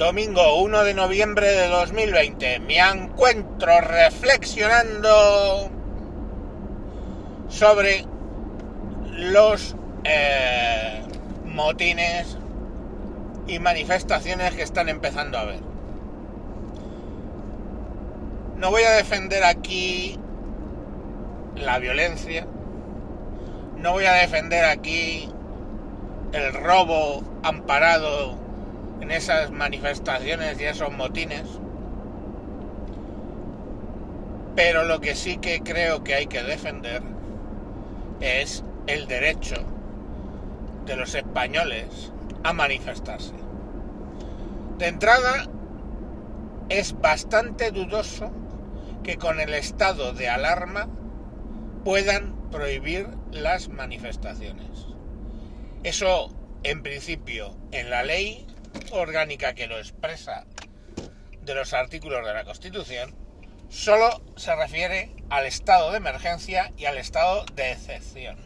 domingo 1 de noviembre de 2020. Me encuentro reflexionando sobre los eh, motines y manifestaciones que están empezando a ver. No voy a defender aquí la violencia, no voy a defender aquí el robo amparado en esas manifestaciones y esos motines. Pero lo que sí que creo que hay que defender es el derecho de los españoles a manifestarse. De entrada, es bastante dudoso que con el estado de alarma puedan prohibir las manifestaciones. Eso, en principio, en la ley orgánica que lo expresa de los artículos de la Constitución, solo se refiere al estado de emergencia y al estado de excepción.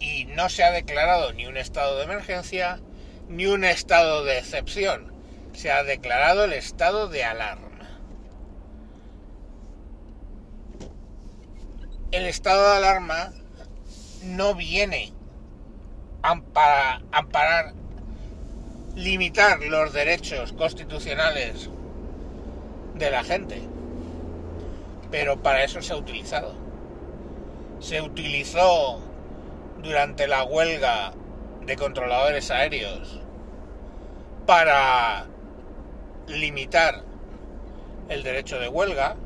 Y no se ha declarado ni un estado de emergencia ni un estado de excepción. Se ha declarado el estado de alarma. El estado de alarma no viene para amparar limitar los derechos constitucionales de la gente. Pero para eso se ha utilizado. Se utilizó durante la huelga de controladores aéreos para limitar el derecho de huelga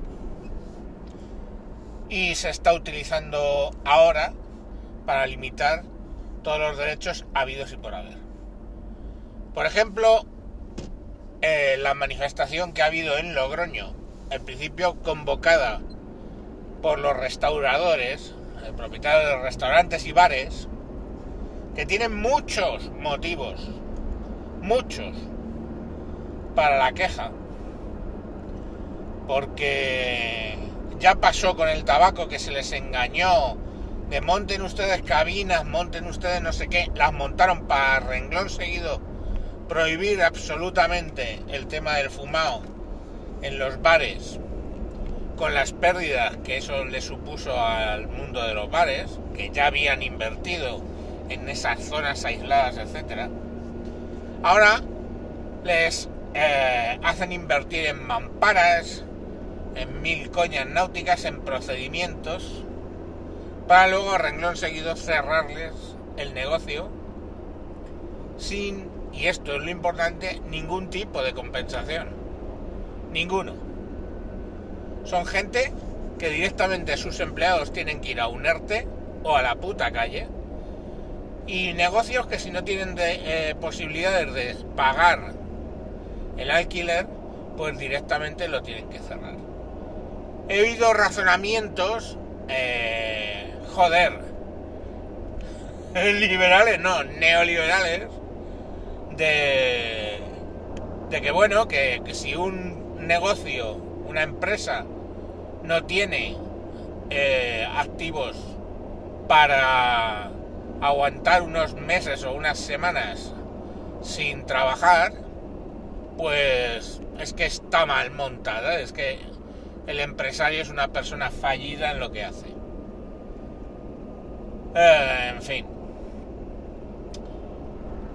y se está utilizando ahora para limitar todos los derechos habidos y por haber. Por ejemplo, eh, la manifestación que ha habido en Logroño, en principio convocada por los restauradores, el propietario de restaurantes y bares, que tienen muchos motivos, muchos, para la queja, porque ya pasó con el tabaco que se les engañó de monten ustedes cabinas, monten ustedes no sé qué, las montaron para renglón seguido prohibir absolutamente el tema del fumado en los bares con las pérdidas que eso le supuso al mundo de los bares, que ya habían invertido en esas zonas aisladas, etcétera, ahora les eh, hacen invertir en mamparas, en mil coñas náuticas, en procedimientos, para luego renglón seguido cerrarles el negocio sin y esto es lo importante, ningún tipo de compensación. Ninguno. Son gente que directamente sus empleados tienen que ir a un ERTE o a la puta calle. Y negocios que si no tienen eh, posibilidades de pagar el alquiler, pues directamente lo tienen que cerrar. He oído razonamientos, eh, joder, liberales, no, neoliberales, de, que bueno, que, si un negocio, una empresa no tiene eh, activos para aguantar unos meses o unas semanas sin trabajar, pues es que está mal montada, es que el empresario es una persona fallida en lo que hace. Eh, en fin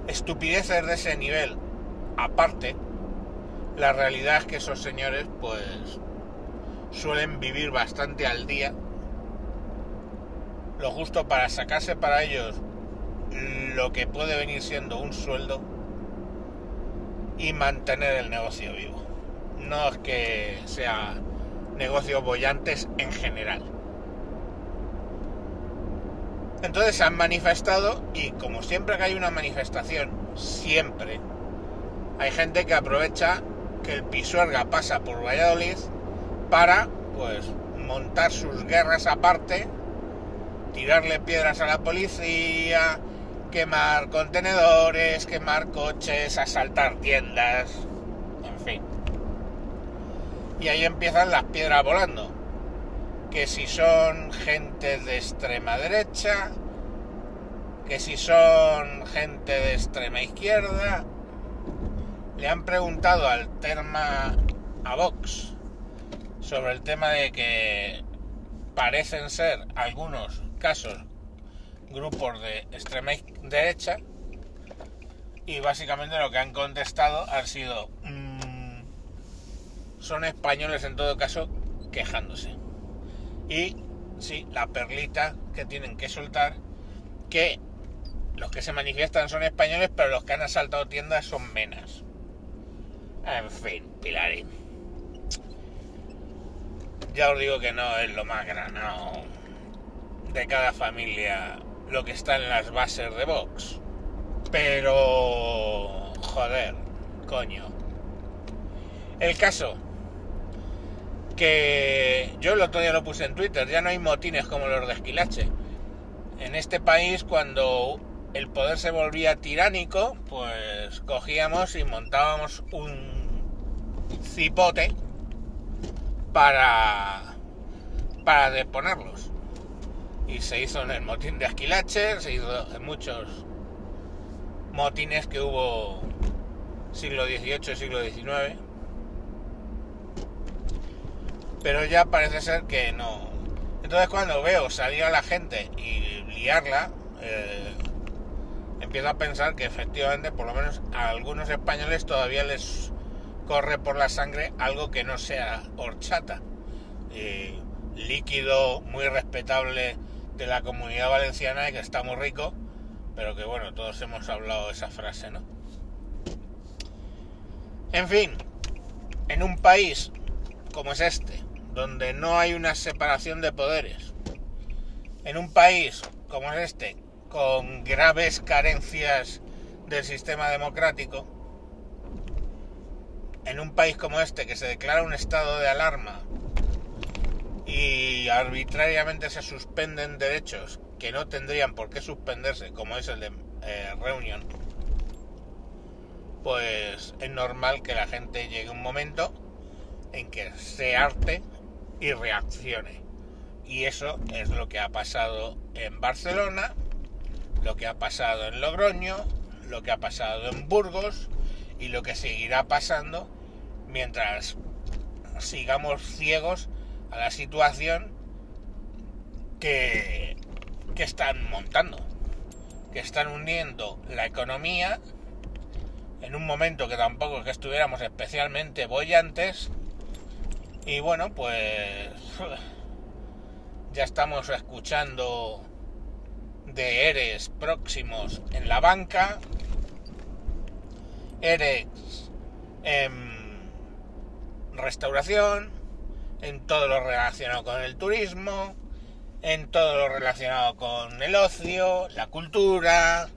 estupideces de ese nivel aparte, la realidad es que esos señores pues suelen vivir bastante al día, lo justo para sacarse para ellos lo que puede venir siendo un sueldo y mantener el negocio vivo. No es que sea negocios bollantes en general. Entonces se han manifestado y como siempre que hay una manifestación, siempre hay gente que aprovecha que el Pisuerga pasa por Valladolid para pues montar sus guerras aparte, tirarle piedras a la policía, quemar contenedores, quemar coches, asaltar tiendas, en fin. Y ahí empiezan las piedras volando que si son gente de extrema derecha, que si son gente de extrema izquierda, le han preguntado al Terma a Vox sobre el tema de que parecen ser algunos casos grupos de extrema derecha y básicamente lo que han contestado han sido mmm, son españoles en todo caso quejándose y sí la perlita que tienen que soltar que los que se manifiestan son españoles pero los que han asaltado tiendas son menas en fin Pilarín ya os digo que no es lo más granado de cada familia lo que está en las bases de Vox. Pero... Joder, coño. El caso. Que yo el otro día lo puse en Twitter, ya no hay motines como los de Esquilache. En este país cuando el poder se volvía tiránico, pues cogíamos y montábamos un cipote para, para deponerlos y se hizo en el motín de Asquilache, se hizo en muchos motines que hubo siglo XVIII, siglo XIX. Pero ya parece ser que no. Entonces cuando veo salir a la gente y liarla, eh, empiezo a pensar que efectivamente, por lo menos a algunos españoles todavía les corre por la sangre algo que no sea horchata. líquido muy respetable de la comunidad valenciana y que está muy rico, pero que bueno, todos hemos hablado de esa frase, ¿no? En fin, en un país como es este, donde no hay una separación de poderes, en un país como es este, con graves carencias del sistema democrático, en un país como este que se declara un estado de alarma y arbitrariamente se suspenden derechos que no tendrían por qué suspenderse, como es el de eh, reunión, pues es normal que la gente llegue un momento en que se arte y reaccione. Y eso es lo que ha pasado en Barcelona, lo que ha pasado en Logroño, lo que ha pasado en Burgos y lo que seguirá pasando mientras sigamos ciegos a la situación que, que están montando, que están hundiendo la economía en un momento que tampoco que estuviéramos especialmente bollantes y bueno pues ya estamos escuchando de ERES próximos en la banca, ERES en restauración, en todo lo relacionado con el turismo, en todo lo relacionado con el ocio, la cultura,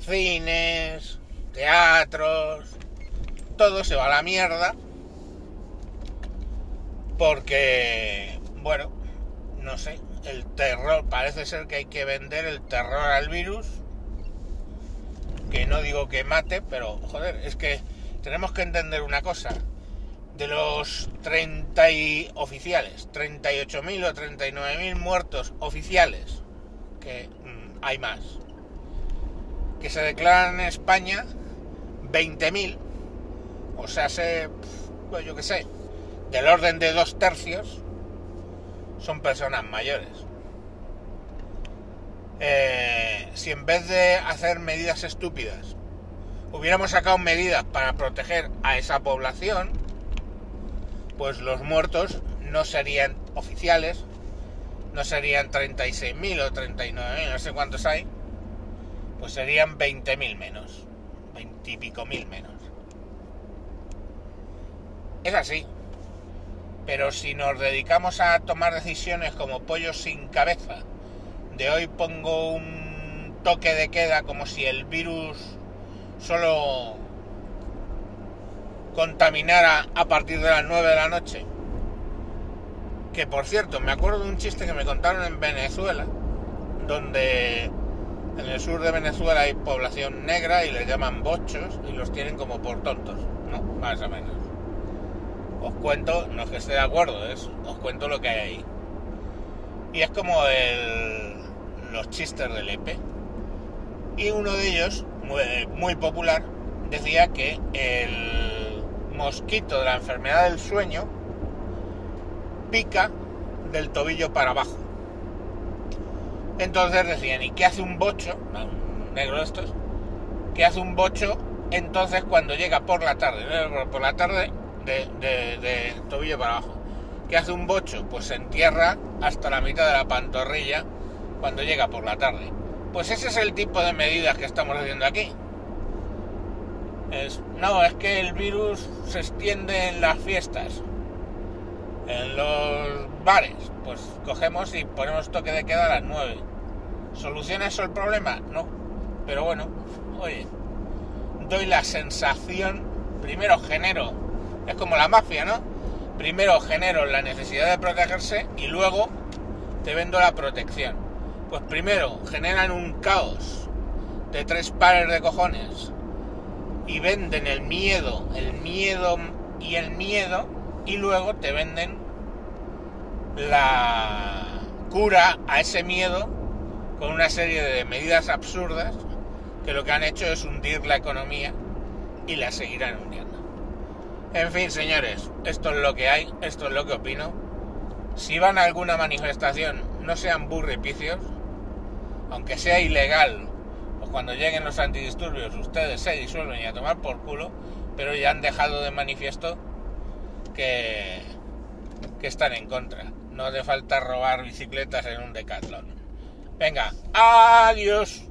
cines, teatros, todo se va a la mierda porque, bueno, no sé, el terror, parece ser que hay que vender el terror al virus, que no digo que mate, pero joder, es que tenemos que entender una cosa, de los 30 y oficiales, 38.000 o 39.000 muertos oficiales, que mm, hay más, que se declaran en España, 20.000, o sea, se, pues yo qué sé, del orden de dos tercios, son personas mayores. Eh, si en vez de hacer medidas estúpidas, hubiéramos sacado medidas para proteger a esa población, pues los muertos no serían oficiales, no serían 36.000 o 39.000, no sé cuántos hay, pues serían 20.000 menos, 20 y pico mil menos. Es así. Pero si nos dedicamos a tomar decisiones como pollos sin cabeza, de hoy pongo un toque de queda como si el virus solo contaminara a partir de las 9 de la noche. Que por cierto, me acuerdo de un chiste que me contaron en Venezuela, donde en el sur de Venezuela hay población negra y les llaman bochos y los tienen como por tontos, ¿no? Más o menos. Os cuento, no es que esté de acuerdo, es, os cuento lo que hay ahí. Y es como el, los chistes del EPE. Y uno de ellos, muy, popular, decía que el mosquito de la enfermedad del sueño pica del tobillo para abajo. Entonces decían, ¿y qué hace un bocho? Un negro estos. ¿Qué hace un bocho entonces cuando llega por la tarde? Por la tarde de, de- tobillo para abajo. ¿Qué hace un bocho? Pues se entierra hasta la mitad de la pantorrilla cuando llega por la tarde. Pues ese es el tipo de medidas que estamos haciendo aquí. Es, no, es que el virus se extiende en las fiestas, en los bares. Pues cogemos y ponemos toque de queda a las 9. ¿Soluciona eso el problema? No. Pero bueno, oye, doy la sensación, primero genero, es como la mafia, ¿no? Primero genero la necesidad de protegerse y luego te vendo la protección. Pues primero generan un caos de tres pares de cojones y venden el miedo, el miedo y el miedo y luego te venden la cura a ese miedo con una serie de medidas absurdas que lo que han hecho es hundir la economía y la seguirán hundiendo. En fin, señores, esto es lo que hay, esto es lo que opino. Si van a alguna manifestación, no sean burripicios, aunque sea ilegal, pues cuando lleguen los antidisturbios ustedes se disuelven y a tomar por culo, pero ya han dejado de manifiesto que, que están en contra. No hace falta robar bicicletas en un decatlón. Venga, adiós.